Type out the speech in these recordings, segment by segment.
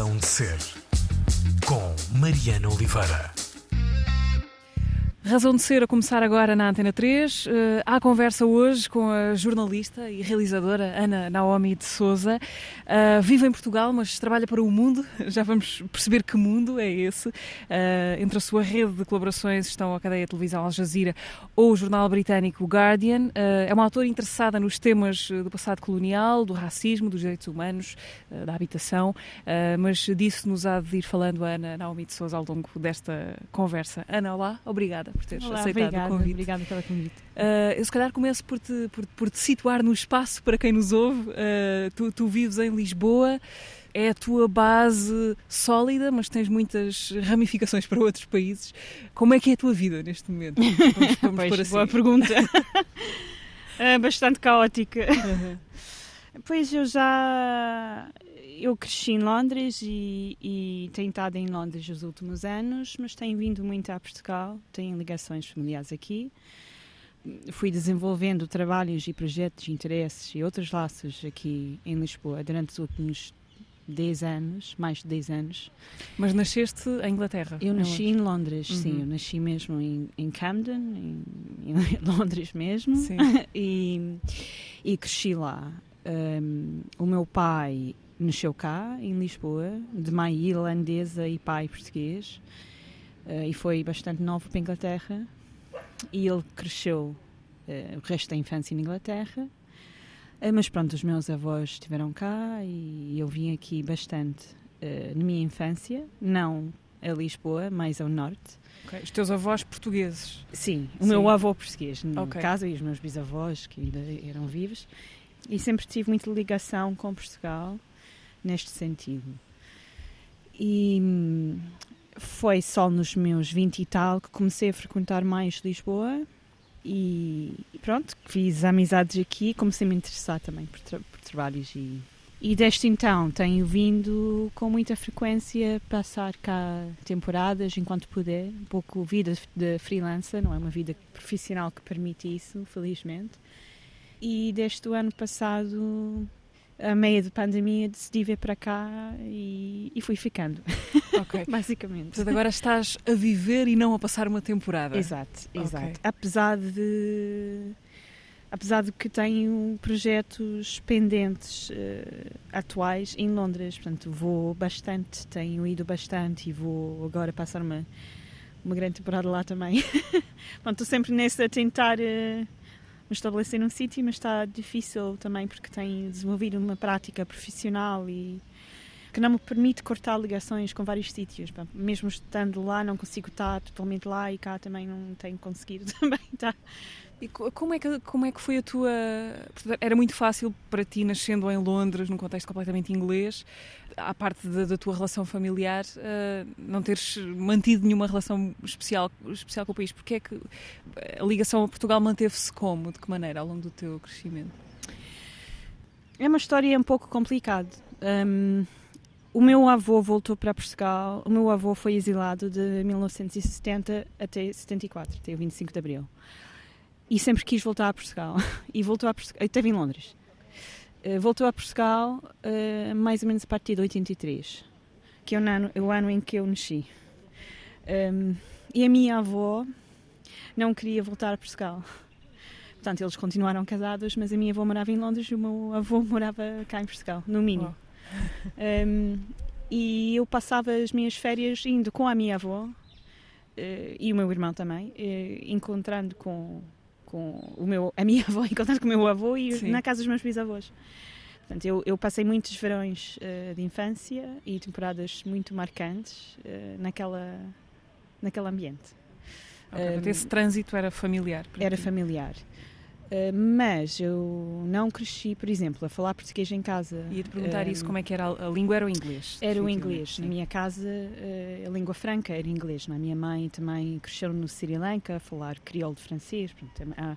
Razão de Ser, com Mariana Oliveira. Razão de ser a começar agora na Antena 3. Uh, há conversa hoje com a jornalista e realizadora Ana Naomi de Souza. Uh, vive em Portugal, mas trabalha para o mundo. Já vamos perceber que mundo é esse. Uh, entre a sua rede de colaborações estão a cadeia de televisão Al Jazeera ou o jornal britânico Guardian. Uh, é uma autora interessada nos temas do passado colonial, do racismo, dos direitos humanos, da habitação, mas disso nos há de ir falando a Ana Naomi de Souza ao longo desta conversa. Ana, olá, obrigada por teres olá, aceitado obrigada, o convite. Obrigada pelo convite. eu se calhar começo por te, por, por te situar no espaço para quem nos ouve. Tu, tu vives em Lisboa é a tua base sólida, mas tens muitas ramificações para outros países. Como é que é a tua vida neste momento? Vamos, vamos Pois, assim. boa pergunta. É bastante caótica. Uhum. Pois eu já. Eu cresci em Londres e, e tenho estado em Londres os últimos anos, mas tenho vindo muito a Portugal, tenho ligações familiares aqui. Fui desenvolvendo trabalhos e projetos, interesses e outros laços aqui em Lisboa durante os últimos 10 anos, mais de 10 anos. Mas nasceste em Inglaterra? Eu nasci em Londres, sim. Uhum. Eu nasci mesmo em, em Camden, em, em Londres mesmo. Sim. e, e cresci lá. Um, o meu pai nasceu cá, em Lisboa, de mãe irlandesa e pai português. Uh, e foi bastante novo para a Inglaterra. E ele cresceu uh, o resto da infância na Inglaterra. Uh, mas pronto, os meus avós estiveram cá e eu vim aqui bastante na minha infância, não a Lisboa, mais ao norte. Ok. Os teus avós portugueses? Sim, o Sim. meu avô português, no Ok. caso, e os meus bisavós, que ainda eram vivos. E sempre tive muita ligação com Portugal neste sentido. E hum, foi só nos meus 20 e tal que comecei a frequentar mais Lisboa. E e pronto, fiz amizades aqui, comecei a me interessar também por, tra- por trabalhos e, e desde então tenho vindo com muita frequência passar cá temporadas enquanto puder, um pouco vida de freelancer, não é uma vida profissional que permite isso, felizmente. E desde o ano passado, a meio de pandemia, decidi vir para cá e, e fui ficando, basicamente. Portanto, agora estás a viver e não a passar uma temporada. Exato, exato. Apesar de apesar de que tenho projetos pendentes eh, atuais em Londres, portanto vou bastante, tenho ido bastante e vou agora passar uma uma grande temporada lá também. Pronto, estou sempre nesse a tentar me estabelecer num sítio, mas está difícil também porque tenho desenvolvido uma prática profissional e que não me permite cortar ligações com vários sítios. Mesmo estando lá, não consigo estar totalmente lá e cá também não tenho conseguido também estar. E co- como é, que, como é que foi a tua. Era muito fácil para ti, nascendo em Londres, num contexto completamente inglês, à parte da, da tua relação familiar, eh, não teres mantido nenhuma relação especial, especial com o país. Porque é que a ligação a Portugal manteve-se como? De que maneira ao longo do teu crescimento? É uma história um pouco complicada. Hum, o meu avô voltou para Portugal. O meu avô foi exilado de 1970 até 74, até o 25 de Abril. E sempre quis voltar a Portugal. E voltou a Portugal. Esteve em Londres. Eh, voltou a Portugal eh, mais ou menos a partir de 83, que é o ano, o ano em que eu nasci. Hum, e a minha avó não queria voltar a Portugal. Portanto, eles continuaram casados, mas a minha avó morava em Londres e o meu avô morava cá em Portugal, no mínimo. Um, e eu passava as minhas férias indo com a minha avó eh, e o meu irmão também, eh, encontrando com, com o meu, a minha avó, encontrando com o meu avô e Sim. na casa dos meus bisavós. Portanto, eu, eu passei muitos verões eh, de infância e temporadas muito marcantes eh, naquela, naquele ambiente. Ok, portanto, esse trânsito era familiar. Era ti. familiar. Uh, mas eu não cresci, por exemplo, a falar português em casa. Ia-te perguntar Um, isso, como é que era a, língua? Era o inglês? Era o inglês. sim. Na minha casa, uh, a língua franca era inglês. não é? A minha mãe também cresceu no Sri Lanka, a falar crioulo de francês. Portanto, há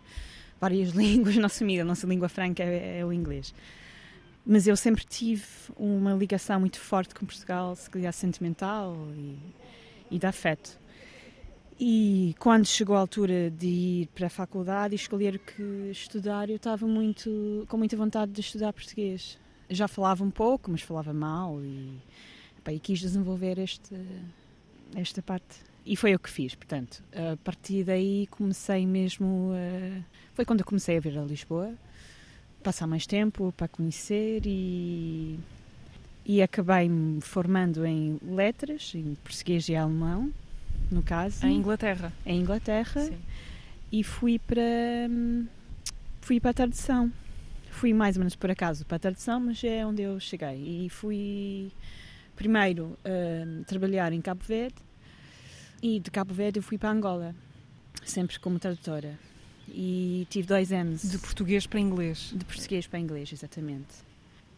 várias línguas na nossa família. A nossa língua franca é, é o inglês. Mas eu sempre tive uma ligação muito forte com Portugal, se calhar sentimental e, e de afeto. E quando chegou a altura de ir para a faculdade e escolher o que estudar, eu estava muito com muita vontade de estudar português. Já falava um pouco, mas falava mal e Pá, e quis desenvolver este, esta parte. E foi o que fiz, portanto. A partir daí comecei mesmo. A... Foi quando eu comecei a vir a Lisboa, passar mais tempo para conhecer e. E acabei me formando em letras, em português e alemão, no caso. Em Inglaterra. Em Inglaterra. Sim. E fui para. Fui para a tradução. Fui mais ou menos por acaso para a tradução, mas é onde eu cheguei. E fui primeiro uh, trabalhar em Cabo Verde e de Cabo Verde eu fui para Angola, sempre como tradutora. E tive dois anos. De português para inglês. De português para inglês, exatamente.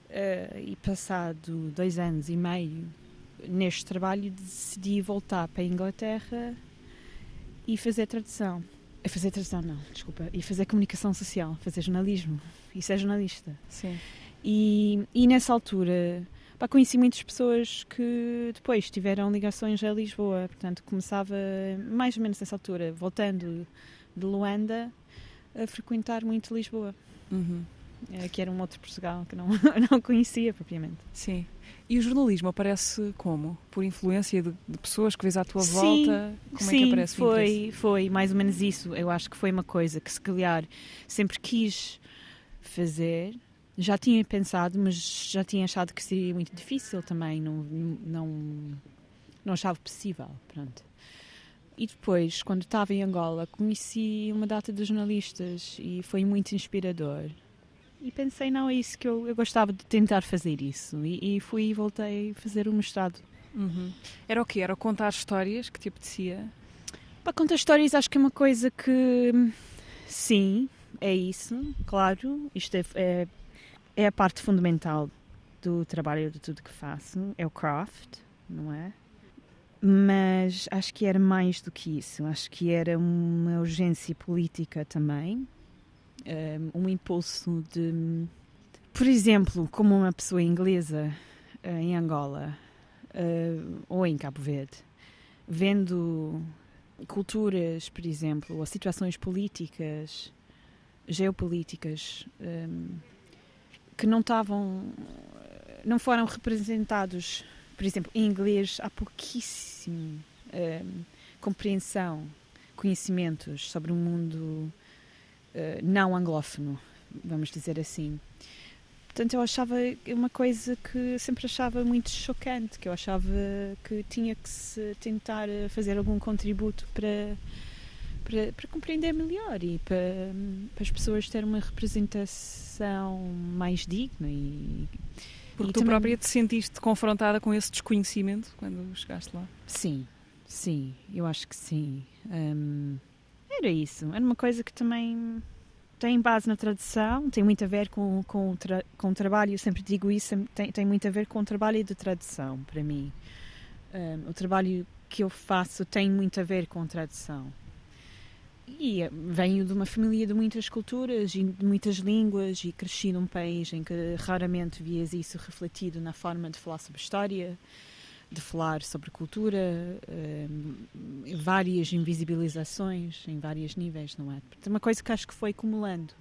Uh, e passado dois anos e meio neste trabalho, decidi voltar para a Inglaterra e fazer tradução. A fazer tradução, não, desculpa. E fazer comunicação social, fazer jornalismo. E ser jornalista. Sim. E, e nessa altura Pá, conheci muitas pessoas que depois tiveram ligações a Lisboa, portanto começava mais ou menos nessa altura, voltando de Luanda, a frequentar muito Lisboa. Uhum. É, que era um outro Portugal que não, não conhecia propriamente. Sim. E o jornalismo aparece como? Por influência de, de pessoas que vês à tua sim, volta? Como sim, é que aparece foi, foi mais ou menos isso. Eu acho que foi uma coisa que se calhar sempre quis fazer, já tinha pensado, mas já tinha achado que seria muito difícil também, não, não, não achava possível, pronto. E depois, quando estava em Angola, conheci uma data de jornalistas e foi muito inspirador. E pensei, não, é isso que eu, eu gostava de tentar fazer isso. E, e fui e voltei a fazer o mestrado. Uhum. Era o quê? Era contar histórias que te apetecia? Para contar histórias acho que é uma coisa que, sim, é isso, claro. Isto é, é é a parte fundamental do trabalho de tudo que faço, é o craft, não é? Mas acho que era mais do que isso. Acho que era uma urgência política também, um impulso de, por exemplo, como uma pessoa inglesa eh, em Angola eh, ou em Cabo Verde, vendo culturas, por exemplo, ou situações políticas, geopolíticas que não estavam, não foram representados, por exemplo, em inglês há pouquíssimo compreensão, conhecimentos sobre o mundo uh, não anglófono, vamos dizer assim. Portanto, eu achava uma coisa que sempre achava muito chocante, que eu achava que tinha que se tentar fazer algum contributo para para, para compreender melhor e para, para as pessoas terem uma representação mais digna e porque e tu também... própria te sentiste confrontada com esse desconhecimento quando chegaste lá? Sim, sim, eu acho que sim. Um, era isso, era uma coisa que também tem base na tradição, tem muito a ver com, com, tra com o trabalho, eu sempre digo isso, tem, tem muito a ver com o trabalho de tradução, para mim. Um, o trabalho que eu faço tem muito a ver com tradução. E eh, venho de uma família de muitas culturas e de muitas línguas e cresci num país em que raramente vias isso refletido na forma de falar sobre história, de falar sobre cultura, eh, várias invisibilizações em vários níveis, não é? Portanto, uma coisa que acho que foi acumulando.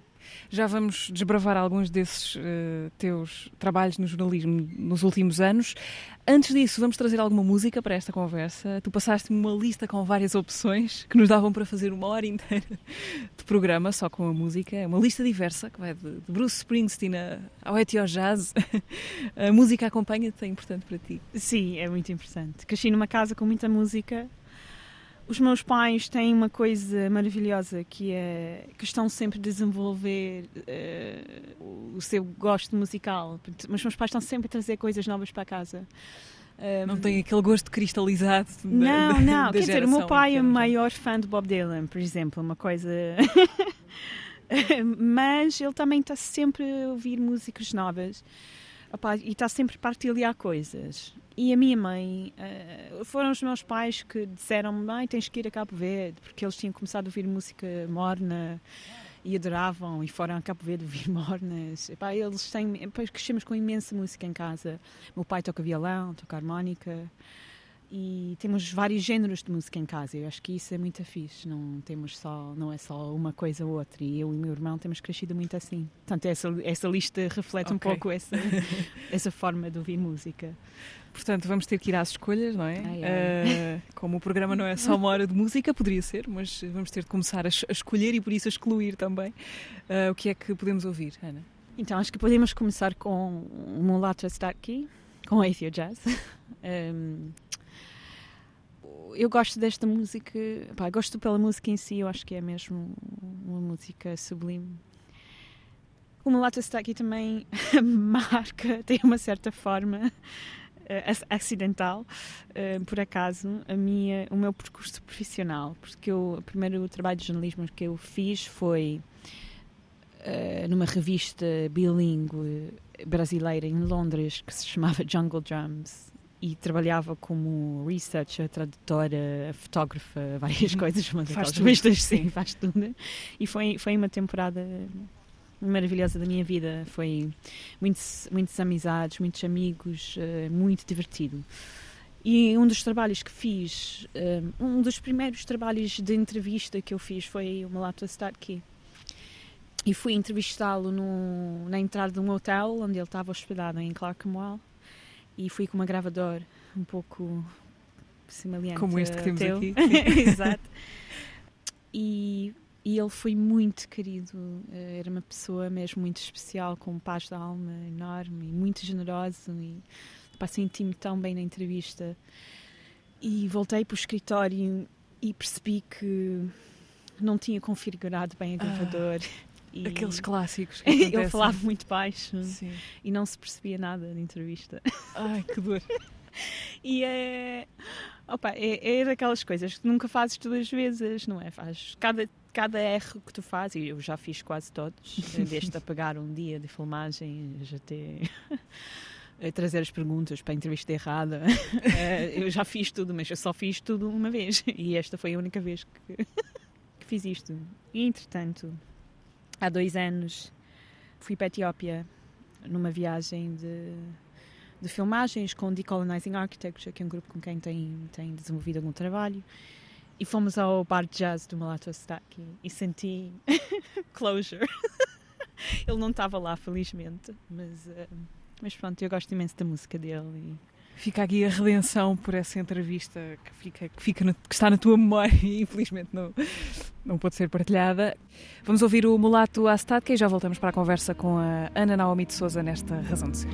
Já vamos desbravar alguns desses uh, teus trabalhos no jornalismo nos últimos anos. Antes disso, vamos trazer alguma música para esta conversa. Tu passaste-me uma lista com várias opções que nos davam para fazer uma hora inteira de programa só com a música. É uma lista diversa que vai de, Bruce Springsteen ao Etio Jazz. A música acompanha-te, é importante para ti? Sim, é muito importante. Cresci numa casa com muita música os meus pais têm uma coisa maravilhosa que é que estão sempre a desenvolver uh, o seu gosto musical. Os meus pais estão sempre a trazer coisas novas para casa. Um, não tem aquele gosto cristalizado da, Não, não. Quer dizer, o meu pai é o já. maior fã de Bob Dylan, por exemplo, uma coisa. Mas ele também está sempre a ouvir músicas novas Opa, e está sempre a partilhar coisas. E a minha mãe, uh, foram os meus pais que disseram-me: mãe, tens que ir a Cabo Verde, porque eles tinham começado a ouvir música morna e adoravam, e foram a Cabo Verde ouvir mornas. Eles têm, depois crescemos com imensa música em casa. Meu pai toca violão, toca harmónica. E temos vários géneros de música em casa. Eu acho que isso é muito fixe. Não temos só, não é só uma coisa ou outra. E eu e meu irmão temos crescido muito assim. Portanto, essa, essa lista reflete Ok. um pouco essa, essa forma de ouvir música. Portanto, vamos ter que ir às escolhas, não é? Ai, ai. Eh, como o programa não é só uma hora de música, poderia ser, mas vamos ter de começar a, a escolher e por isso a excluir também. Eh, o que é que podemos ouvir, Ana? Então, acho que podemos começar com o Mulata Starkey, com Atheo Jazz. Um, eu gosto desta música, pá, gosto pela música em si, eu acho que é mesmo uma música sublime. O Mulata Starkey também marca, tem uma certa forma ac- acidental, eh, por acaso, a minha, o meu percurso profissional, porque eu, o primeiro trabalho de jornalismo que eu fiz foi eh, numa revista bilíngue brasileira em Londres que se chamava Jungle Drums e trabalhava como researcher, tradutora, fotógrafa, várias Uhum. coisas, mas Faz tudo, revistas, sim. faz tudo. E foi, foi uma temporada maravilhosa da minha vida. Foi muitos, muitas amizades, muitos amigos, eh, muito divertido. E um dos trabalhos que fiz, eh, um dos primeiros trabalhos de entrevista que eu fiz foi o Malato Starkey. E fui entrevistá-lo na entrada de um hotel onde ele estava hospedado em Clerkenwell. E fui com uma gravadora um pouco semelhante Como este que temos teu. aqui. Exato. E, e ele foi muito querido. eh, Era uma pessoa mesmo muito especial, com paz de alma enorme e muito generoso. E senti-me tão bem na entrevista. E voltei para o escritório e percebi que não tinha configurado bem a gravador. E Aqueles clássicos que ele falava muito baixo Sim. e não se percebia nada na entrevista. Ai, que dor. E é. Opa, é, é daquelas coisas que nunca fazes duas vezes, não é? Faz cada, cada erro que tu fazes, e eu já fiz quase todos, desde apagar um dia de filmagem, já ter. a trazer as perguntas para a entrevista errada. Eh, eu já fiz tudo, mas eu só fiz tudo uma vez. E esta foi a única vez que, que fiz isto. E entretanto, há dois anos, fui para a Etiópia numa viagem de de filmagens com Decolonizing Architecture, que é um grupo com quem tem, tem desenvolvido algum trabalho. E fomos ao bar de jazz do Malato Astaki e senti closure. Ele não estava lá, felizmente, mas, eh, mas pronto, eu gosto imenso da música dele. E... Fica aqui a redenção por essa entrevista que, fica, que, fica no- que está na tua memória e infelizmente não, não pode ser partilhada. Vamos ouvir o Mulato Astadka e já voltamos para a conversa com a Ana Naomi de Souza nesta Razão de Ser.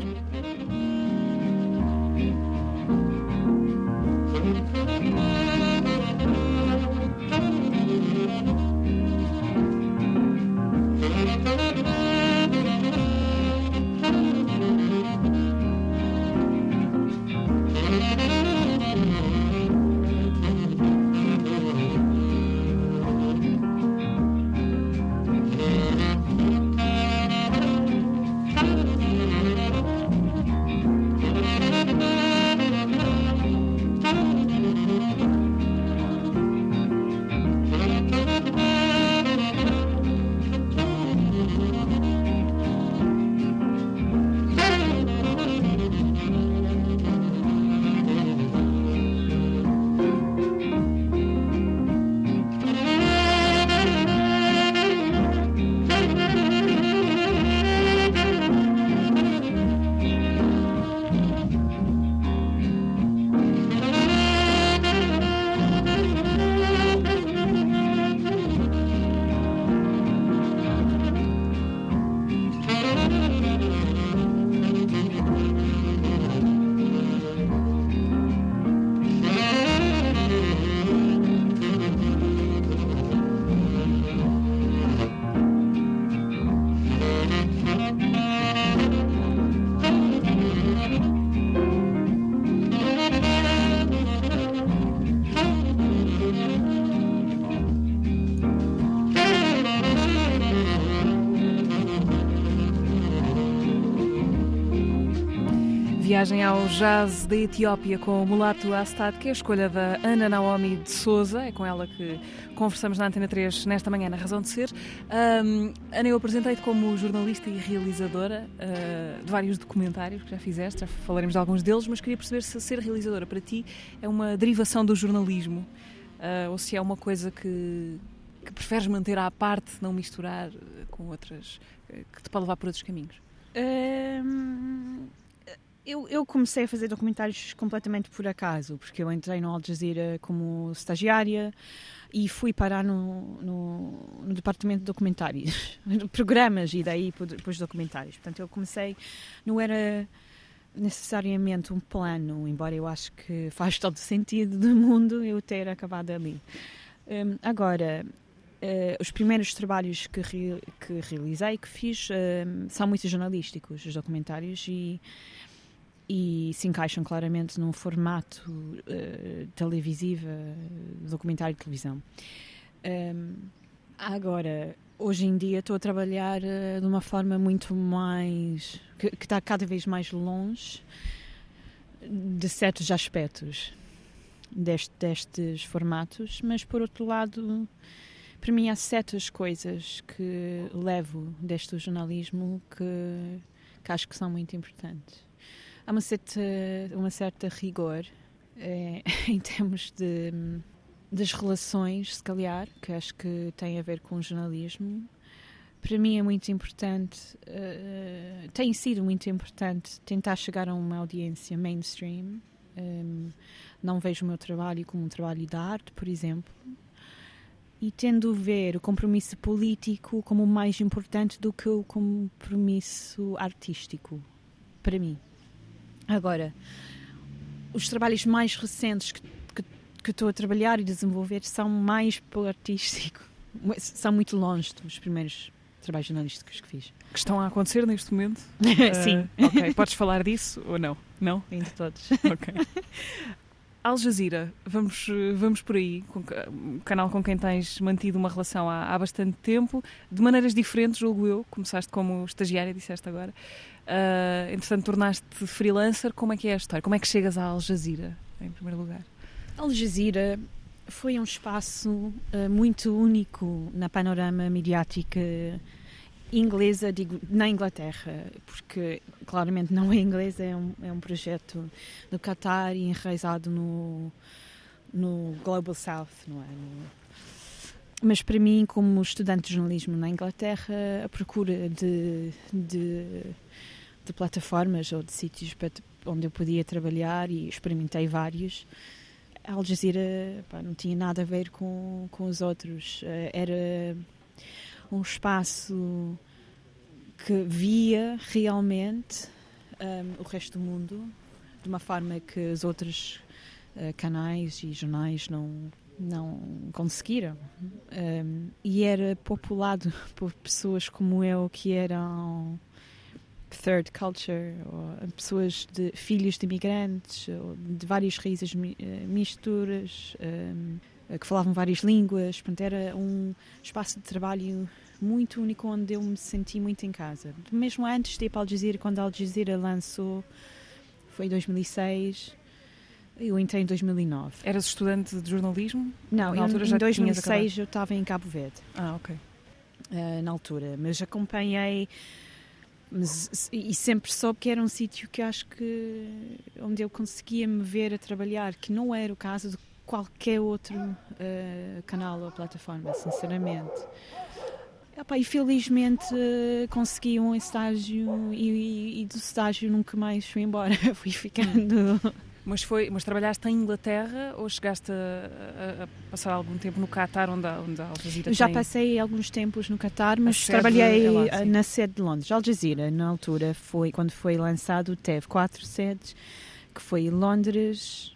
Viagem ao jazz da Etiópia com o Mulato Astad, que é a escolha da Ana Naomi de Souza. É com ela que conversamos na Antena 3 nesta manhã, na Razão de Ser. Um, Ana, eu apresentei-te como jornalista e realizadora uh, de vários documentários que já fizeste, já falaremos de alguns deles, mas queria perceber se ser realizadora para ti é uma derivação do jornalismo uh, ou se é uma coisa que, que preferes manter à parte, não misturar com outras, que te pode levar por outros caminhos. Eu, eu, comecei a fazer documentários completamente por acaso, porque eu entrei no Al Jazeera como estagiária e fui parar no, no, no departamento de documentários, programas e daí depois documentários. Portanto, eu comecei, não era necessariamente um plano, embora eu acho que faz todo sentido do mundo eu ter acabado ali. Um, agora, Uh, os primeiros trabalhos que, re, que realizei, que fiz, uh, são muito jornalísticos, os documentários, e e se encaixam claramente num formato uh, televisivo, documentário de televisão. Um, agora, hoje em dia estou a trabalhar uh, de uma forma muito mais. Que, que, está cada vez mais longe de certos aspectos deste, destes formatos, mas por outro lado, para mim há certas coisas que levo deste jornalismo que, que acho que são muito importantes há uma certa, uma certa rigor é, em termos de, das relações, se calhar, que acho que tem a ver com o jornalismo. Para mim é muito importante, uh, tem sido muito importante tentar chegar a uma audiência mainstream. Um, não vejo o meu trabalho como um trabalho de arte, por exemplo, e tendo ver o compromisso político como mais importante do que o compromisso artístico, para mim. Agora, os trabalhos mais recentes que, que, que estou a trabalhar e desenvolver são mais para o artístico, são muito longe dos primeiros trabalhos jornalísticos que fiz. Que estão a acontecer neste momento? Sim. Uh, ok, podes falar disso ou não? Não? Ainda todos. ok. Al Jazeera, vamos, vamos por aí, um canal com quem tens mantido uma relação há, há bastante tempo, de maneiras diferentes, julgo eu. Começaste como estagiária, disseste agora. Uh, entretanto, tornaste freelancer. Como é que é a história? Como é que chegas à Al Jazeera, em primeiro lugar? Al Jazeera foi um espaço uh, muito único na panorama mediática inglesa, digo, na Inglaterra, porque claramente não é inglesa, é um, é um projeto do Qatar e enraizado no, no Global South, não é? No, mas para mim, como estudante de jornalismo na Inglaterra, a procura de, de, de plataformas ou de sítios onde eu podia trabalhar e experimentei vários. A Al Jazeera pá, não tinha nada a ver com, com os outros. Eh, era um espaço que via realmente um, o resto do mundo de uma forma que os outros uh, canais e jornais não não conseguiram. Um, e era populado por pessoas como eu que eram third culture ou pessoas de filhos de imigrantes de várias raízes eh, misturas um, que falavam várias línguas portanto era um espaço de trabalho muito único onde eu me senti muito em casa mesmo antes de ir para Al Jazeera quando Al Jazeera lançou foi em 2006 eu entrei em 2009. Eras estudante de jornalismo? Não, na altura em, já em 2006 eu estava em Cabo Verde. Ah, ok. Uh, na altura, mas acompanhei mas, e sempre soube que era um sítio que acho que onde eu conseguia me ver a trabalhar, que não era o caso de qualquer outro uh, canal ou plataforma, sinceramente. Epá, e felizmente uh, consegui um estágio e, e, e, do estágio nunca mais fui embora, fui ficando mas, foi, mas trabalhaste em Inglaterra ou chegaste a, a, a passar algum tempo no Qatar, onde, onde a Al Jazeera Já tem... passei alguns tempos no Qatar, mas trabalhei é lá, na sede de Londres. Al Jazeera, na altura, foi, quando foi lançado, teve quatro sedes, que foi Londres...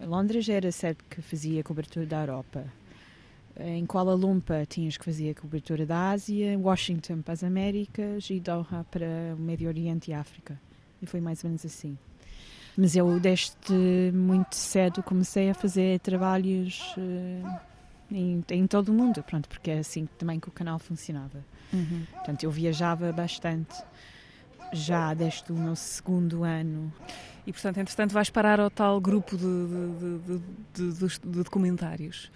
Londres era a sede que fazia cobertura da Europa. Em Kuala Lumpur tinhas que fazer a cobertura da Ásia, Washington para as Américas e Doha para o Médio Oriente e África. E foi mais ou menos assim. Mas eu desde muito cedo comecei a fazer trabalhos uh, em, em, todo o mundo, pronto, porque é assim também que o canal funcionava. Uhum. Portanto, eu viajava bastante já desde o meu segundo ano. E, portanto, entretanto, vais parar ao tal grupo de, de, de, de, documentários.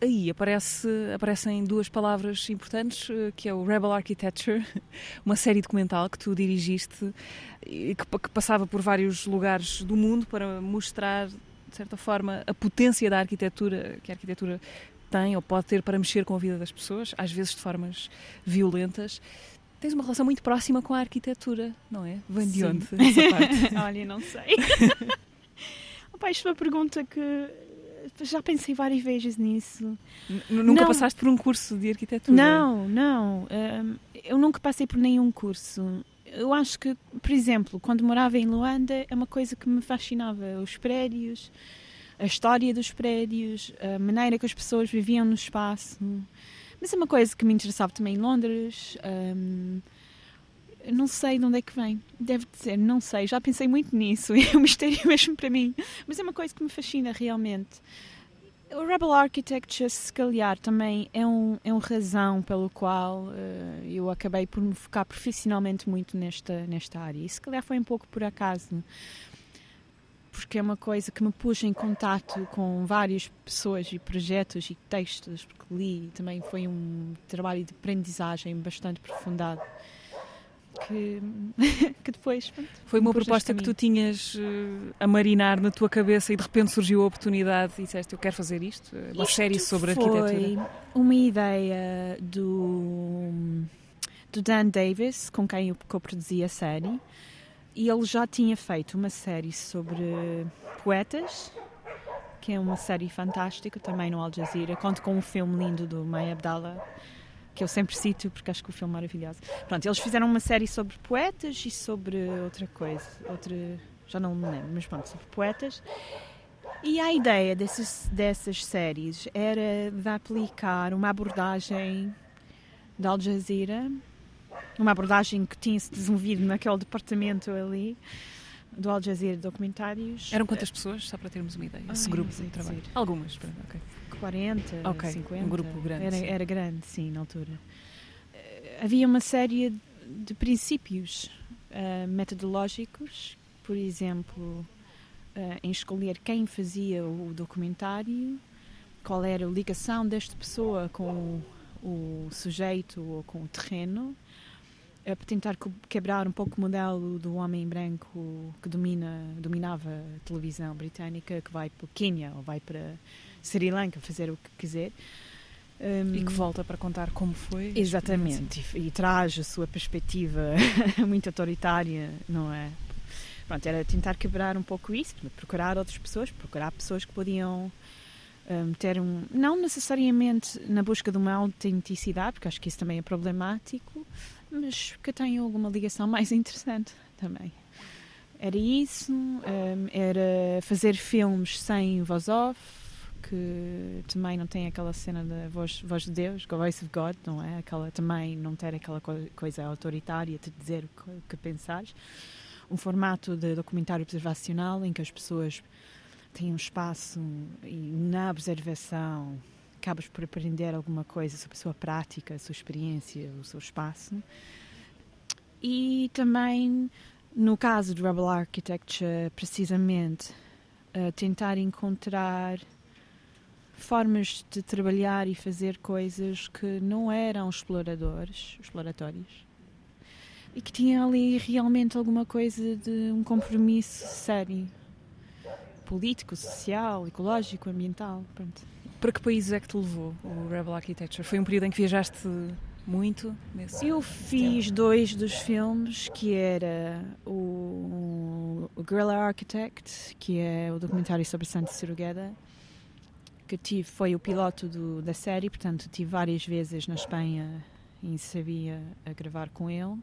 Aí aparece, aparecem duas palavras importantes, eh, que é o Rebel Architecture, uma série documental que tu dirigiste que, que passava por vários lugares do mundo para mostrar, de certa forma, a potência da arquitetura que a arquitetura tem ou pode ter para mexer com a vida das pessoas, às vezes de formas violentas. Tens uma relação muito próxima com a arquitetura, não é? Vem de onde essa parte? Olha, não sei. Opa, isto é uma pergunta que já pensei várias vezes nisso. N- Nunca Não. passaste por um curso de arquitetura? Não, não. hum, eu nunca passei por nenhum curso. Eu acho que, por exemplo, quando morava em Luanda, é uma coisa que me fascinava. Os prédios, a história dos prédios, a maneira que as pessoas viviam no espaço. Mas é uma coisa que me interessava também em Londres. eu não sei de onde é que vem. Deve dizer, não sei. Já pensei muito nisso. É um mistério mesmo para mim. Mas é uma coisa que me fascina realmente. O Rebel Architecture, se calhar, também é um, é um razão pelo qual eh, eu acabei por me focar profissionalmente muito nesta, nesta área. E se calhar foi um pouco por acaso, porque é uma coisa que me pôs em contato com várias pessoas e projetos e textos, porque li e também foi um trabalho de aprendizagem bastante aprofundado. Que, que depois. pronto, Foi uma proposta que tu tinhas eh, a marinar na tua cabeça e de repente surgiu a oportunidade e disseste eu quero fazer isto, eh, uma Isto série sobre foi arquitetura. uma ideia do, do Dan Davis, com quem eu co-produzi a série. E ele já tinha feito uma série sobre poetas, que é uma série fantástica, também no Al Jazeera. Conto com um filme lindo do Maya Abdallah, que eu sempre cito porque acho que o filme é maravilhoso. Pronto, eles fizeram uma série sobre poetas e sobre outra coisa, outra, já não me lembro, mas pronto, sobre poetas. E a ideia dessas, dessas séries era de aplicar uma abordagem da Al Jazeera, uma abordagem que tinha-se desenvolvido naquele departamento ali, do Al Jazeera Documentários. Eram quantas pessoas, só para termos uma ideia? Esse Ai, grupo de trabalho. dizer. Algumas, ok. 40, Ok, um 50. grupo grande, Era, era grande, sim, na altura. Eh, Havia uma série de princípios eh, metodológicos, por exemplo, eh, em escolher quem fazia o documentário, qual era a ligação desta pessoa com o, o sujeito ou com o terreno, para tentar quebrar um pouco o modelo do homem branco que domina, dominava a televisão britânica, que vai para o Quênia ou vai para Sri Lanka fazer o que quiser. Um, E que volta para contar como foi. a Exatamente, e, e traz a sua perspectiva muito autoritária, não é? Pronto, era tentar quebrar um pouco isso, procurar outras pessoas, procurar pessoas que podiam hum, ter um. Não necessariamente na busca de uma autenticidade, porque acho que isso também é problemático, mas que tenham alguma ligação mais interessante também. Era isso, hum, era fazer filmes sem voz off, que também não tem aquela cena da voz, voz de Deus, Voice of God, não é? Aquela, também não ter aquela co- coisa autoritária de dizer o que, que pensares. Um formato de documentário observacional em que as pessoas têm um espaço e na observação acabas por aprender alguma coisa sobre a sua prática, a sua experiência, o seu espaço. E também, no caso do Rebel Architecture, precisamente, a tentar encontrar formas de trabalhar e fazer coisas que não eram exploradores, exploratórios, e que tinham ali realmente alguma coisa de um compromisso sério, político, social, ecológico, ambiental, pronto. Para que países é que te levou o Rebel Architecture? Foi um período em que viajaste muito nesse? Eu fiz dois dos filmes, que era o, o Guerrilla Architect, que é o documentário sobre Santa Cirugueda, que tive, foi o piloto do- da série, portanto tive várias vezes na Espanha em Sevilla a gravar com ele.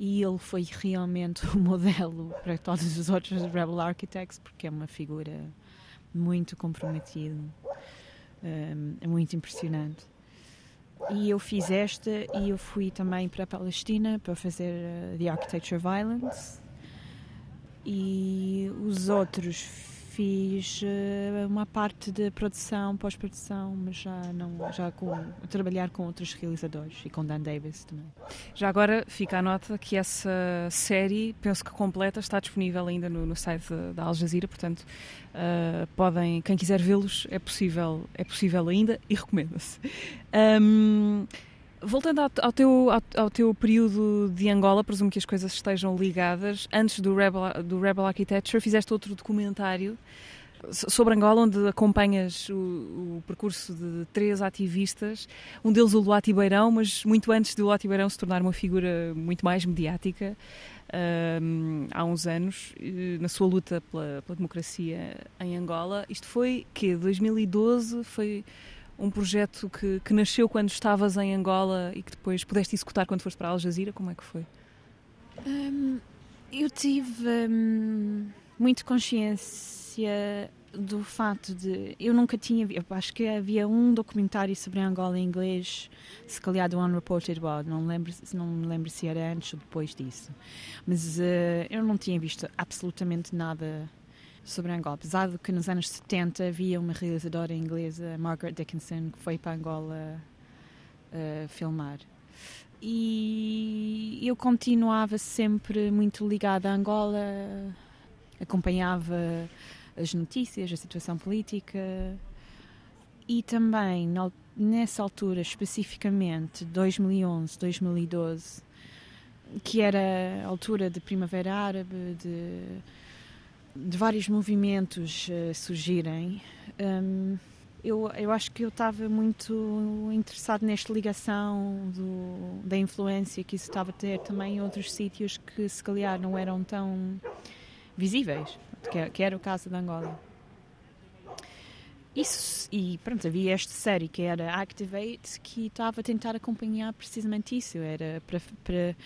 E ele foi realmente o modelo para todos os outros Rebel Architects, porque é uma figura muito comprometida, hum, é muito impressionante. E eu fiz esta e eu fui também para a Palestina para fazer uh, The Architecture of Violence. E os outros fiz uh, uma parte de produção, pós-produção, mas já não já com trabalhar com outros realizadores e com Dan Davis também. Já agora fica a nota que essa série, penso que completa, está disponível ainda no, no site da Al Jazeera, portanto uh, podem quem quiser vê-los é possível é possível ainda e recomenda-se. Um, Voltando ao, teu, ao, teu período de Angola, presumo que as coisas estejam ligadas. Antes do Rebel, do Rebel Architecture, fizeste outro documentário sobre Angola, onde acompanhas o, o, percurso de três ativistas, um deles o Luati Beirão, mas muito antes de Luati Beirão se tornar uma figura muito mais mediática, um, há uns anos, na sua luta pela, pela democracia em Angola. Isto foi, que 2012, foi um projeto que, que nasceu quando estavas em Angola e que depois pudeste executar quando foste para Al Jazeera? Como é que foi? Um, eu tive um, consciência do fato de eu nunca tinha eu acho que havia um documentário sobre Angola em inglês se calhar do Unreported World não lembro não me lembro se era antes ou depois disso mas uh, eu não tinha visto absolutamente nada sobre Angola. Apesar de que nos anos 70 havia uma realizadora inglesa, Margaret Dickinson, que foi para Angola uh, filmar. E eu continuava sempre muito ligada a Angola, acompanhava as notícias, a situação política e também nessa altura especificamente 2011, 2012 que era a altura de Primavera Árabe, de de vários movimentos uh, surgirem, um, eu, eu acho que eu estava muito interessado nesta ligação do, da influência que isso estava a ter também em outros sítios que se calhar não eram tão visíveis, que, que era o caso de Angola. Isso, e pronto, havia esta série que era Activate, que estava a tentar acompanhar precisamente isso, era para, para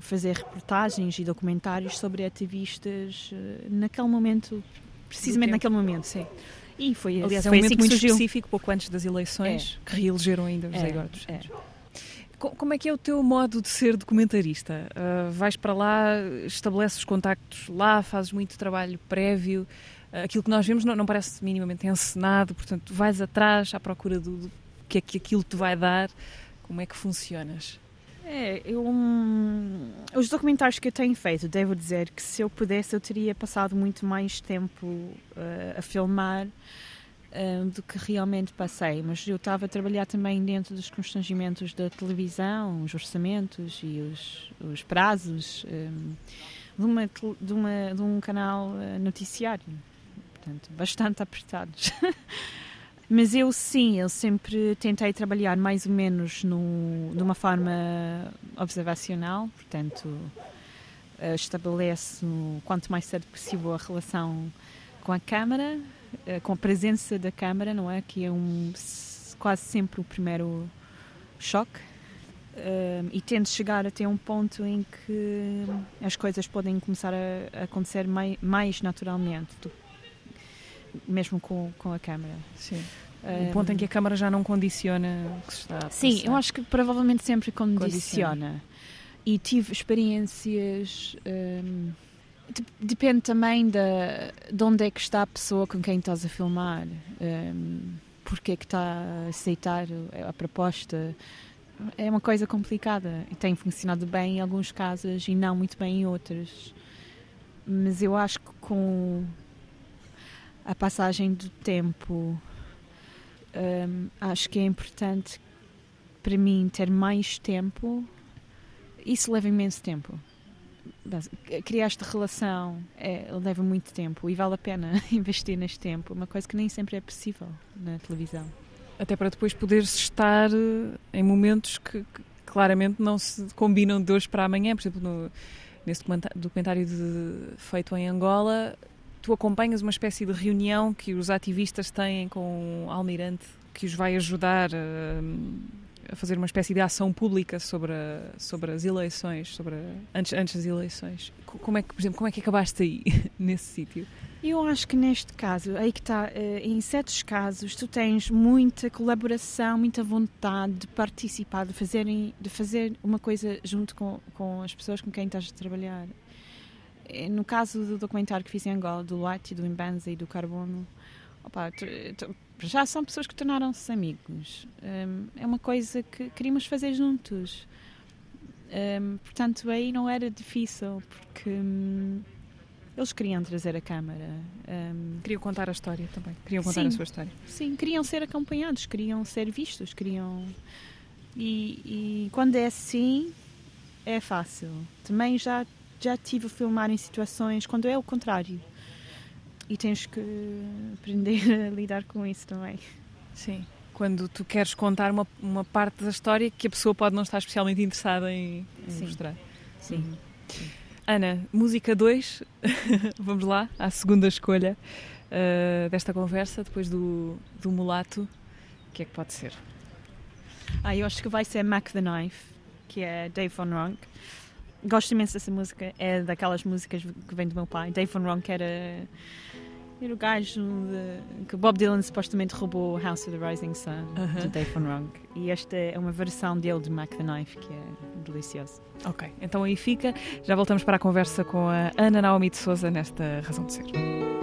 fazer reportagens e documentários sobre ativistas uh, naquele momento, precisamente naquele momento, sim. E foi Aliás, é um momento assim muito surgiu. específico, pouco antes das eleições, é. que reelegeram ainda José é. Eduardo dos Santos. É. Como é que é o teu modo de ser documentarista? Uh, vais para lá, estabeleces os contactos lá, fazes muito trabalho prévio. Uh, aquilo que nós vemos não, não, parece minimamente encenado, portanto, vais atrás à procura do, do que é que aquilo te vai dar. Como é que funcionas? É, eu, um, os documentários que eu tenho feito, devo dizer que se eu pudesse eu teria passado muito mais tempo uh, a filmar uh, do que realmente passei, mas eu estava a trabalhar também dentro dos constrangimentos da televisão, os orçamentos e os, os prazos um, eh, de, uma, de, uma, de um canal noticiário, portanto, bastante apertados. Mas eu sim, eu sempre tentei trabalhar mais ou menos no, de uma forma observacional, portanto, eh, estabeleço quanto mais cedo possível a relação com a câmara, eh, com a presença da câmara, não é? Que é um, quase sempre o primeiro choque. Eh, e tento chegar até um ponto em que as coisas podem começar a, acontecer mais, mais naturalmente mesmo com, com a câmara. Sim. O ponto em que a câmara já não condiciona o que se está a Sim, passar. eu acho que provavelmente sempre condiciona. condiciona. E tive experiências. Um, depende também da, de onde é que está a pessoa com quem estás a filmar, um, porque é que está a aceitar a proposta. É uma coisa complicada e tem funcionado bem em alguns casos e não muito bem em outros. Mas eu acho que com a passagem do tempo, um, acho que é importante para mim ter mais tempo. Isso leva imenso tempo. Criar esta relação é, leva muito tempo e vale a pena investir neste tempo, uma coisa que nem sempre é possível na televisão. Até para depois poderes estar eh, em momentos que, que claramente não se combinam de hoje para amanhã. Por exemplo, no, nesse documentário de, feito em Angola, tu acompanhas uma espécie de reunião que os ativistas têm com o almirante que os vai ajudar a, a fazer uma espécie de ação pública sobre, a, sobre as eleições, sobre a, antes, antes das eleições. Como é que, por exemplo, como é que acabaste aí, nesse sítio? Eu acho que neste caso, aí que está, eh, em certos casos, tu tens muita colaboração, muita vontade de participar, de fazer, de fazer uma coisa junto com, com as pessoas com quem estás a trabalhar. Eh, no caso do documentário que fiz em Angola, do Light, do Imbanza e do Carbono, opa, já são pessoas que tornaram-se amigos. Um, é uma coisa que queríamos fazer juntos. Um, portanto, aí não era difícil, porque um, eles queriam trazer a câmara. queriam contar a história também. Queriam contar sim, a sua história. Sim, queriam ser acompanhados, queriam ser vistos, queriam. E, e quando é assim, é fácil. Também já, já tive a filmar em situações quando é o contrário. E tens que aprender a lidar com isso também. Sim quando tu queres contar uma, uma parte da história que a pessoa pode não estar especialmente interessada em, em mostrar. Sim. Uhum. Sim. Ana, música 2, vamos lá, à segunda escolha uh, desta conversa, depois do, do mulato, o que é que pode ser? Ah, eu acho que vai ser Mac the Knife, que é Dave Von Ronk. Gosto imenso dessa música, é daquelas músicas que vem do meu pai. Dave Von Ronk era era o gajo de, que Bob Dylan supostamente roubou House of the Rising Sun uh -huh. de Dave Von Ronk. E esta é uma versão dele de Mac the Knife que é deliciosa. Ok, então aí fica. Já voltamos para a conversa com a Ana Naomi de Souza nesta Razão de Ser.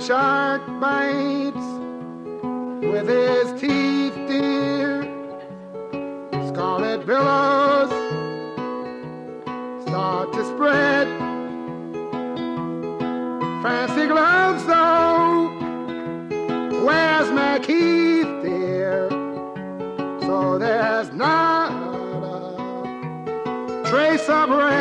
Shark bites with his teeth, dear. Scarlet billows start to spread. Fancy gloves, though, where's my Keith, dear? So there's not a trace of red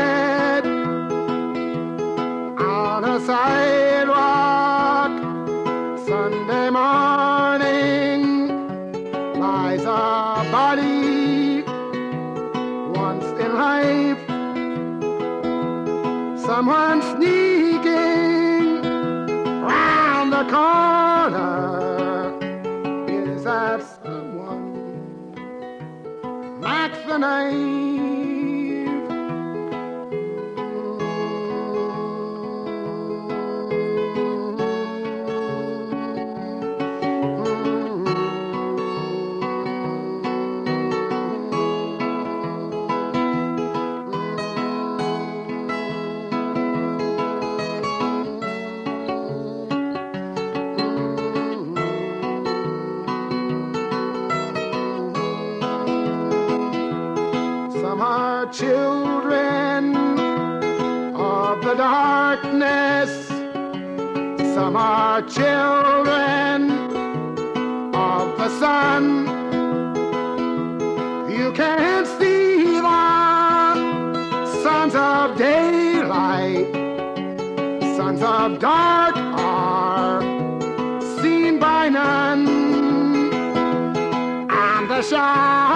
night. Dark are seen by none. And the shark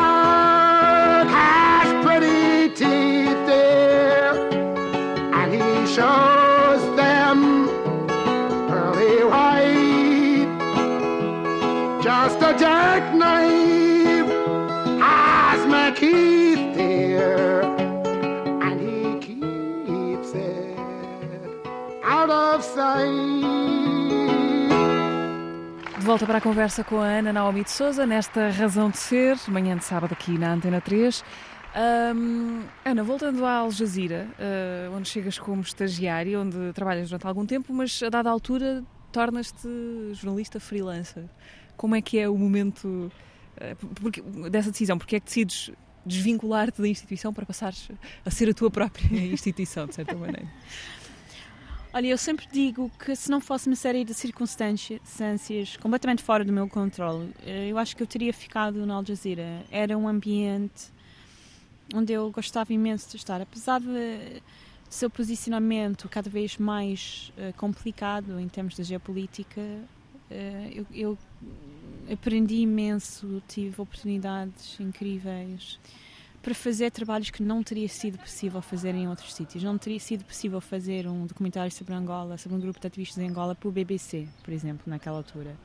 volta para a conversa com a Ana Naomi de Souza, nesta Razão de Ser, manhã de sábado aqui na Antena 3. Um, Ana, voltando à Al Jazeera, uh, onde chegas como estagiária, onde trabalhas durante algum tempo, mas a dada altura tornas-te jornalista freelancer. Como é que é o momento uh, porque, dessa decisão? Porque é que decides desvincular-te da instituição para passares a ser a tua própria instituição, de certa maneira? Olha, eu sempre digo que se não fosse uma série de circunstâncias completamente fora do meu controle, eh, eu acho que eu teria ficado na Al Jazeera. Era um ambiente onde eu gostava imenso de estar, apesar de seu posicionamento cada vez mais uh, complicado em termos de geopolítica, uh, eu, eu, aprendi imenso, tive oportunidades incríveis para fazer trabalhos que não teria sido possível fazer em outros sítios. Não teria sido possível fazer um documentário sobre Angola, sobre um grupo de ativistas em Angola, para o BBC, por exemplo, naquela altura.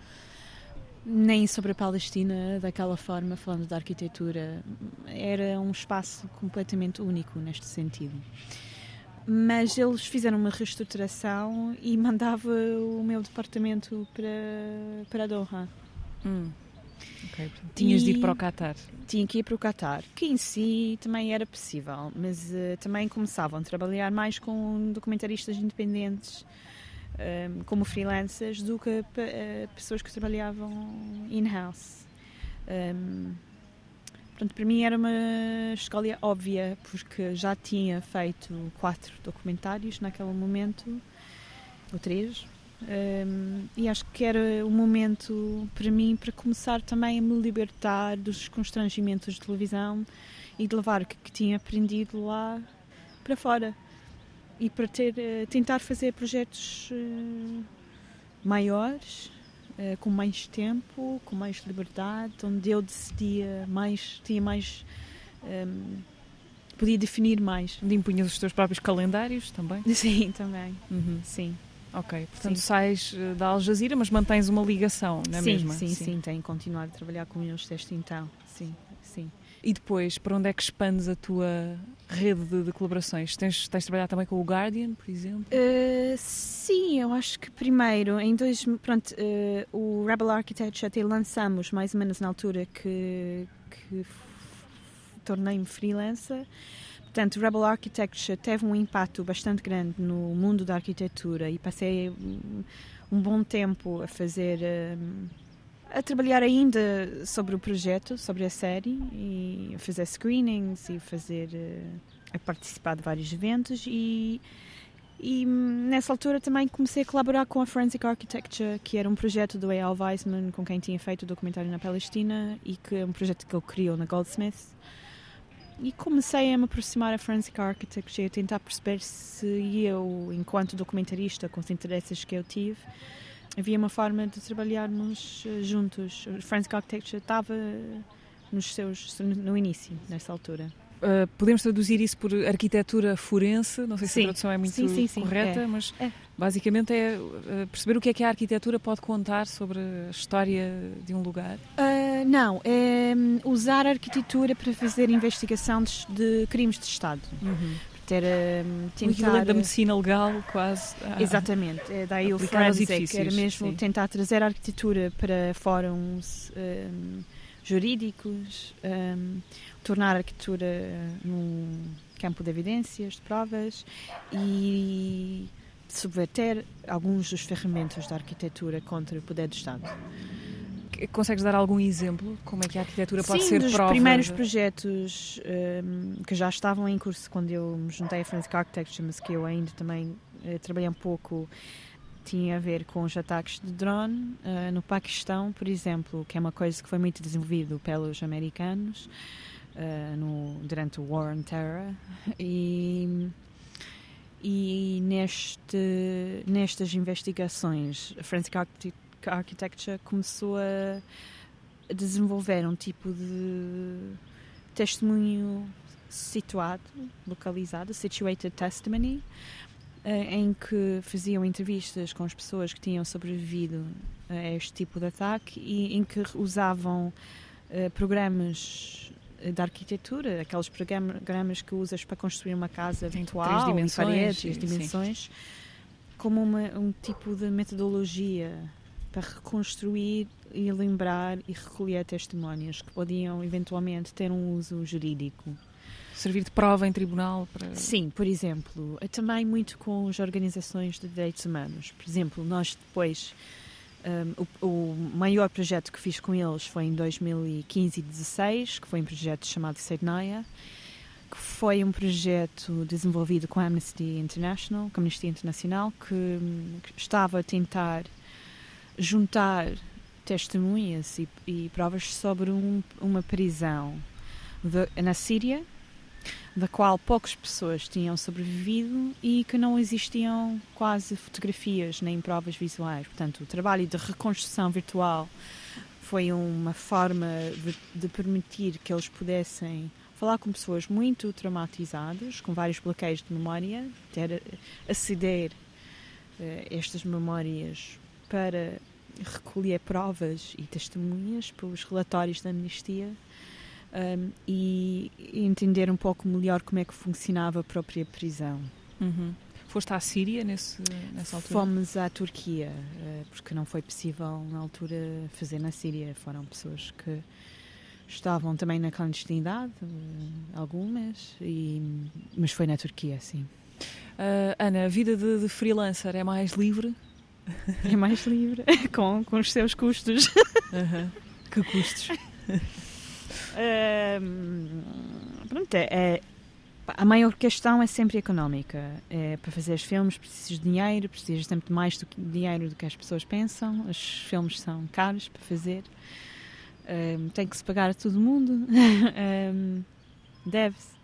Nem sobre a Palestina daquela forma, falando da arquitetura. Era um espaço completamente único neste sentido mas eles fizeram uma reestruturação e mandava o meu departamento para, para Doha. Hum. Okay, tinhas e de ir para o Qatar. Tinha que ir para o Qatar, que em si também era possível, mas uh, também começavam a trabalhar mais com documentaristas independentes, um, ehm, como freelancers, do que uh, pessoas que trabalhavam in-house. Um, ehm, Pronto, para mim era uma escolha óbvia, porque já tinha feito quatro documentários naquele momento, ou três, um, e acho que era o momento para mim para começar também a me libertar dos constrangimentos de televisão e de levar o que, que tinha aprendido lá para fora e para ter, uh, tentar fazer projetos uh, maiores uh, com mais tempo, com mais liberdade, onde eu decidia mais, tinha mais. Um, podia definir mais. Onde impunhas os teus próprios calendários também? Sim, também. Uhum. Sim. Ok, portanto sim. sais eh, da Al Jazeera, mas mantens uma ligação, não é sim, mesmo? Sim, sim, sim, tenho continuado a trabalhar com eles desde então, sim, sim. E depois, para onde é que expandes a tua rede de, de colaborações? Tens, tens trabalhado também com o Guardian, por exemplo? Uh, sim, eu acho que primeiro, em dois. Pronto, uh, o Rebel Architecture até lançamos mais ou menos na altura que, que tornei-me freelancer. Portanto, Rebel Architecture teve um impacto bastante grande no mundo da arquitetura e passei um, bom tempo a fazer. Uh, a trabalhar ainda sobre o projeto, sobre a série, e a fazer screenings e fazer eh, a participar de vários eventos e e nessa altura também comecei a colaborar com a Forensic Architecture, que era um projeto do A.L. Weisman, com quem tinha feito o documentário na Palestina e que é um projeto que ele criou na Goldsmith. E comecei a me aproximar da Forensic Architecture e a tentar perceber se eu, enquanto documentarista, com os interesses que eu tive, havia uma forma de trabalharmos eh, juntos. O Forensic Architecture estava nos seus, no início, nessa altura. Uh, podemos traduzir isso por arquitetura forense, não sei se sim. a tradução é muito sim, sim, correta, é. mas é. basicamente é uh, perceber o que é que a arquitetura pode contar sobre a história de um lugar. Uh, não, é hum, usar a arquitetura para fazer investigação de, de crimes de Estado. Uhum ter um, tentar... da medicina legal quase. Exatamente, é daí o forensic, era mesmo sim. tentar trazer a arquitetura para fóruns um, jurídicos, um, tornar a arquitetura num campo de evidências, de provas e subverter alguns dos ferramentas da arquitetura contra o poder do Estado. Consegues dar algum exemplo? Como é que a arquitetura pode Sim, ser dos prova? primeiros projetos um, que já estavam em curso quando eu me juntei a Forensic Architecture, mas que eu ainda também uh, trabalhei um pouco, tinha a ver com os ataques de drone uh, no Paquistão, por exemplo, que é uma coisa que foi muito desenvolvido pelos americanos uh, no, durante o War on Terror. E, e neste, nestas investigações, a Forensic Architecture começou a desenvolver um tipo de testemunho situado, localizado, situated testimony, eh, em que faziam entrevistas com as pessoas que tinham sobrevivido a este tipo de ataque e em que usavam programas de arquitetura, aqueles programas que usas para construir uma casa virtual, três dimensões, paredes, dimensões, sim. como uma, um tipo de metodologia para reconstruir e lembrar e recolher testemunhas que podiam eventualmente ter um uso jurídico. Servir de prova em tribunal para... Sim, por exemplo, também muito com as organizações de direitos humanos. Por exemplo, nós depois, um, o, o, maior projeto que fiz com eles foi em 2015 e 2016, que foi um projeto chamado Sednaya, que foi um projeto desenvolvido com a Amnesty International, com a Amnesty Internacional, que, que estava a tentar juntar testemunhas e, e provas sobre um, uma prisão de, na Síria, da qual poucas pessoas tinham sobrevivido e que não existiam quase fotografias nem provas visuais. Portanto, o trabalho de reconstrução virtual foi uma forma de, permitir que eles pudessem falar com pessoas muito traumatizadas, com vários bloqueios de memória, ter aceder uh, estas memórias para recolher provas e testemunhas pelos relatórios da amnistia um, e entender um pouco melhor como é que funcionava a própria prisão. Uhum. Foste à Síria nesse, nessa altura? Fomos à Turquia, uh, porque não foi possível na altura fazer na Síria. Foram pessoas que estavam também na clandestinidade, uh, algumas, e, mas foi na Turquia, sim. Uh, Ana, a vida de, de freelancer é mais livre? É mais livre, com, com os seus custos. Uhum. Que custos? pronto, é, é, a maior questão é sempre económica. É, para fazer os filmes precisas de dinheiro, precisas sempre mais do que dinheiro do que as pessoas pensam. Os filmes são caros para fazer. Um, tem que se pagar a todo mundo. um, Deve-se.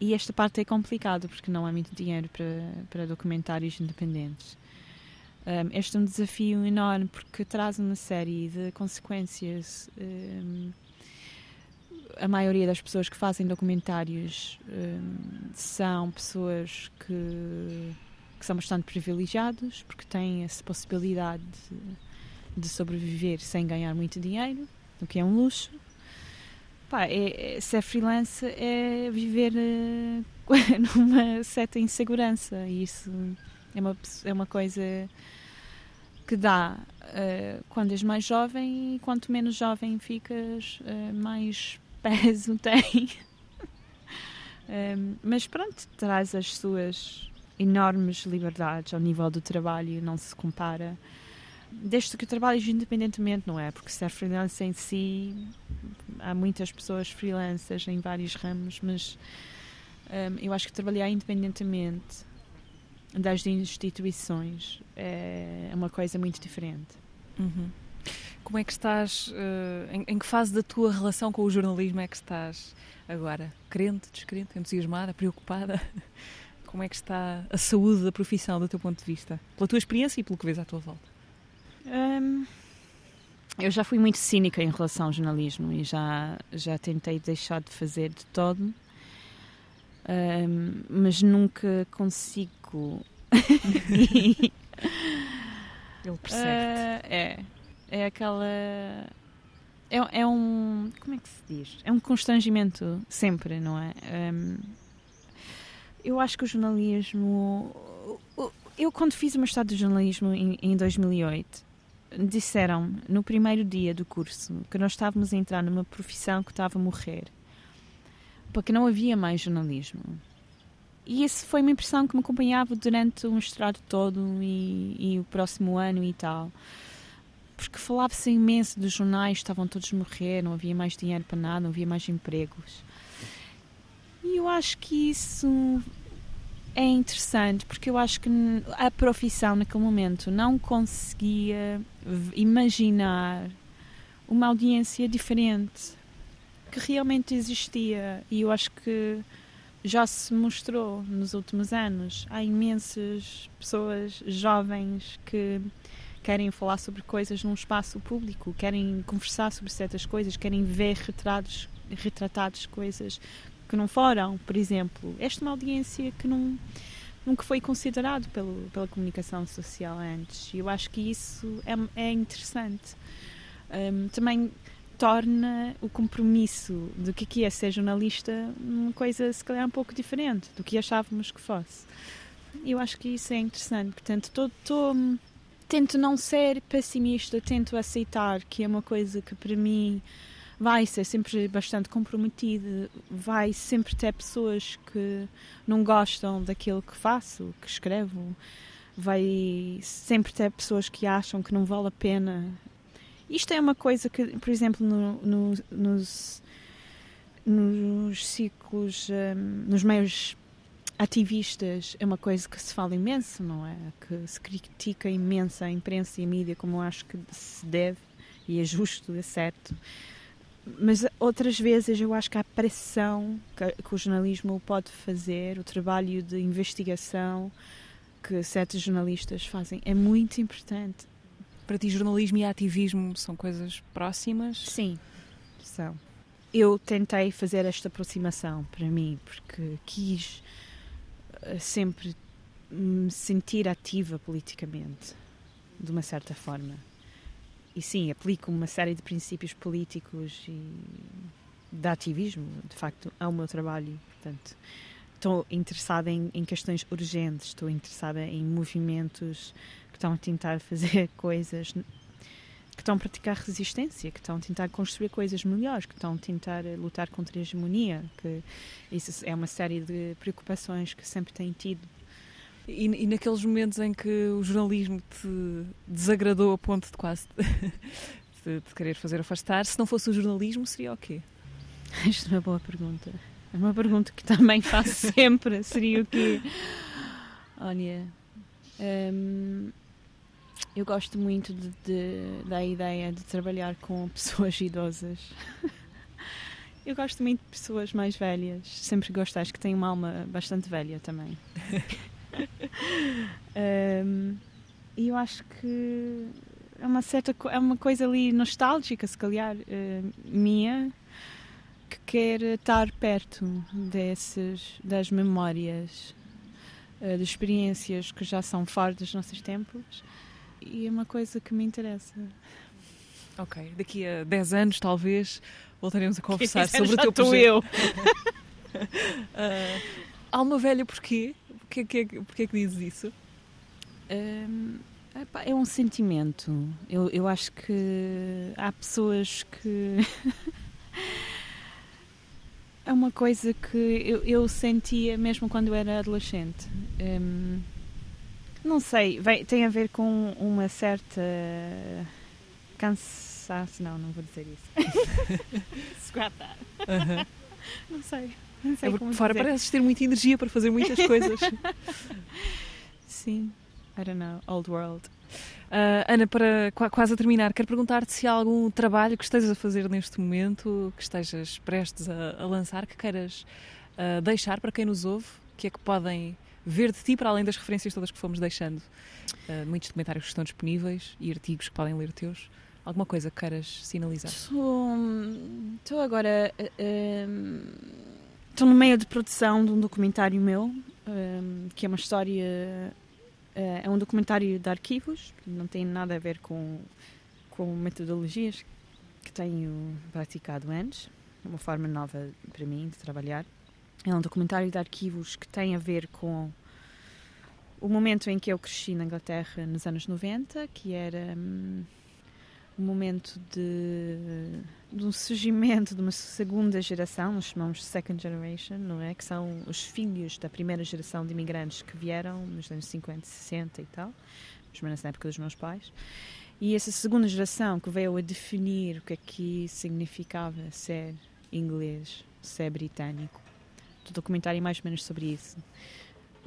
E esta parte é complicada porque não há muito dinheiro para, para documentários independentes. Um, este é um desafio enorme porque traz uma série de consequências. Um, a maioria das pessoas que fazem documentários um, são pessoas que, que, são bastante privilegiados porque têm essa possibilidade de, de sobreviver sem ganhar muito dinheiro, o que é um luxo. Pá, é, é, ser freelance é viver uh, numa certa insegurança e isso é uma, é uma coisa que dá uh, quando és mais jovem e quanto menos jovem ficas, uh, mais peso tem. um, mas pronto, traz as suas enormes liberdades ao nível do trabalho, não se compara. Desde que trabalhes independentemente, não é? Porque ser freelance em si, há muitas pessoas freelancers em vários ramos, mas um, eu acho que trabalhar independentemente das instituições é uma coisa muito diferente. Uhum. Como é que estás, uh, em, em, que fase da tua relação com o jornalismo é que estás agora? Crente, descrente, entusiasmada, preocupada? Como é que está a saúde da profissão do teu ponto de vista? Pela tua experiência e pelo que vês à tua volta? Um, eu já fui muito cínica em relação ao jornalismo e já, já tentei deixar de fazer de todo, um, mas nunca consigo. Ele percebe. Uh, é é aquela. É, é, um. Como é que se diz? É um constrangimento sempre, não é? Um, eu acho que o jornalismo. Eu, quando fiz o mestrado de jornalismo em, em 2008, disseram no primeiro dia do curso que nós estávamos a entrar numa profissão que estava a morrer, porque não havia mais jornalismo. E isso foi uma impressão que me acompanhava durante o mestrado todo e, e o próximo ano e tal porque falava-se imenso dos jornais, estavam todos a morrer, não havia mais dinheiro para nada, não havia mais empregos. E eu acho que isso é interessante, porque eu acho que a profissão naquele momento não conseguia imaginar uma audiência diferente que realmente existia e eu acho que já se mostrou nos últimos anos. Há imensas pessoas jovens que querem falar sobre coisas num espaço público, querem conversar sobre certas coisas, querem ver retratos, retratados coisas que não foram, por exemplo. Esta é uma audiência que não, nunca foi considerado pelo, pela comunicação social antes. E eu acho que isso é, é interessante. Um, também torna o compromisso do que é ser jornalista uma coisa, se calhar, um pouco diferente do que achávamos que fosse. Eu acho que isso é interessante. Portanto, estou tento não ser pessimista, tento aceitar que é uma coisa que para mim vai ser sempre bastante comprometida, vai sempre ter pessoas que não gostam daquilo que faço, que escrevo, vai sempre ter pessoas que acham que não vale a pena. Isto é uma coisa que, por exemplo, no, no, nos, nos ciclos, um, nos meios ativistas é uma coisa que se fala imenso, não é? Que se critica imenso a imprensa e a mídia, como eu acho que se deve, e é justo, é certo. mas outras vezes eu acho que a pressão que, que, o jornalismo pode fazer, o trabalho de investigação que certos jornalistas fazem, é muito importante. Para ti, jornalismo e ativismo são coisas próximas? Sim, são. Eu tentei fazer esta aproximação para mim, porque quis sempre me sentir ativa politicamente, de uma certa forma e sim, aplico uma série de princípios políticos e de ativismo, de facto, ao meu trabalho. Portanto, estou interessada em, em, questões urgentes, estou interessada em movimentos que estão a tentar fazer coisas, que estão a praticar resistência, que estão a tentar construir coisas melhores, que estão a tentar lutar contra a hegemonia, que isso é uma série de preocupações que sempre têm tido e, e, naqueles momentos em que o jornalismo te desagradou a ponto de quase de, de querer fazer afastar, se não fosse o jornalismo, seria o quê? Isto é uma boa pergunta. É uma pergunta que também faço sempre. Seria o quê? Olha, hum, eu gosto muito de, de, da ideia de trabalhar com pessoas idosas. Eu gosto muito de pessoas mais velhas. Sempre gosto, acho que tenho uma alma bastante velha também. um, e eu acho que é uma certa é uma coisa ali nostálgica, se calhar, uh, minha, que quer estar perto desses, das memórias, uh, de experiências que já são fora dos nossos tempos e é uma coisa que me interessa. Ok, daqui a 10 anos talvez voltaremos a conversar sobre o teu projeto. eu. uh, alma velha porquê? Porquê, que, porquê que dizes isso? Um, é um sentimento. Eu, eu acho que há pessoas que. é uma coisa que eu, eu, sentia mesmo quando eu era adolescente. Um, não sei, vai, tem a ver com uma certa cansaço. Não, não vou dizer isso. Squatar. Uhum. Não sei. Não sei é como fora dizer. pareces ter muita energia para fazer muitas coisas. Sim, I don't know, old world. Uh, Ana, para quase a terminar, quero perguntar-te se há algum trabalho que estejas a fazer neste momento, que estejas prestes a, a lançar, que queiras uh, deixar para quem nos ouve, que é que podem ver de ti, para além das referências todas que fomos deixando. Uh, muitos documentários que estão disponíveis e artigos que podem ler teus. Alguma coisa que queiras sinalizar? Estou agora. Estou no meio de produção de um documentário meu, um, que é uma história. Uh, é um documentário de arquivos, não tem nada a ver com, com metodologias que tenho praticado antes. É uma forma nova para mim de trabalhar. É um documentário de arquivos que tem a ver com o momento em que eu cresci na Inglaterra nos anos 90, que era. Um, momento de, de, um surgimento de uma segunda geração, nós chamamos second generation, não é? Que são os filhos da primeira geração de imigrantes que vieram nos anos 50, 60 e tal, mais ou menos na época dos meus pais. E essa segunda geração que veio a definir o que é que significava ser inglês, ser britânico. Documentário é mais ou menos sobre isso.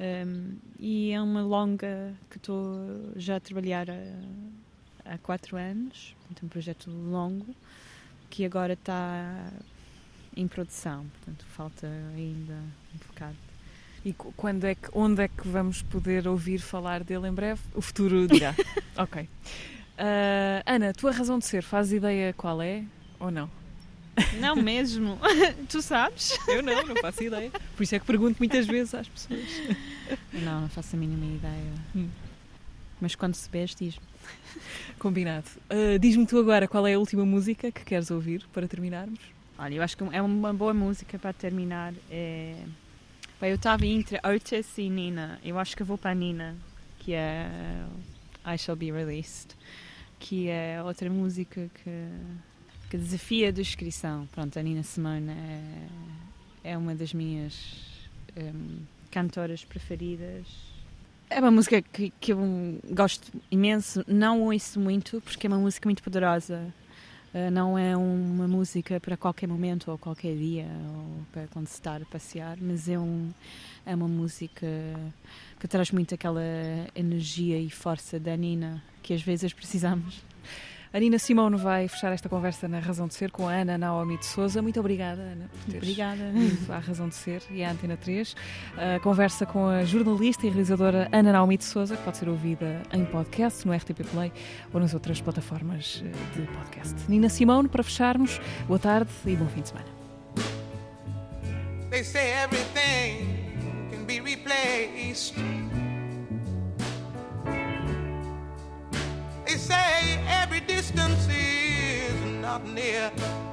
Um, e é uma longa que estou já a trabalhar a, há quatro anos, um projeto longo que agora está em produção, portanto falta ainda um bocado. E quando é que, onde é que vamos poder ouvir falar dele em breve? O futuro dirá. ok. Uh, Ana, tua razão de ser, faz ideia qual é ou não? Não mesmo. tu sabes? Eu não, não faço ideia. Por isso é que pergunto muitas vezes às pessoas. Não, não faço a mínima ideia. Hum. Mas quando se bebe, diz-me. Combinado. Uh, Diz-me tu agora qual é a última música que queres ouvir para terminarmos? Olha, eu acho que é uma boa música para terminar. É... Bem, eu estava entre Otis e Nina. Eu acho que vou para a Nina, que é I Shall Be Released, que é outra música que, que desafia a descrição. Pronto, a Nina Simone é, é uma das minhas um, cantoras preferidas é uma música que, que eu gosto imenso, não ouço muito, porque é uma música muito poderosa. Uh, não é uma música para qualquer momento ou qualquer dia ou para quando se está a passear, mas é, um, é uma música que traz muito aquela energia e força da Nina que às vezes precisamos. A Nina Simone vai fechar esta conversa na Razão de Ser com a Ana Naomi de Souza. Muito obrigada, Ana, por teres Obrigada. vindo à Razão de Ser e à Antena 3. A conversa com a jornalista e realizadora Ana Naomi de Souza, que pode ser ouvida em podcast, no RTP Play ou nas outras plataformas eh, de podcast. Nina Simone, para fecharmos, boa tarde e bom fim de semana. They say everything can be replaced. Distance is not near.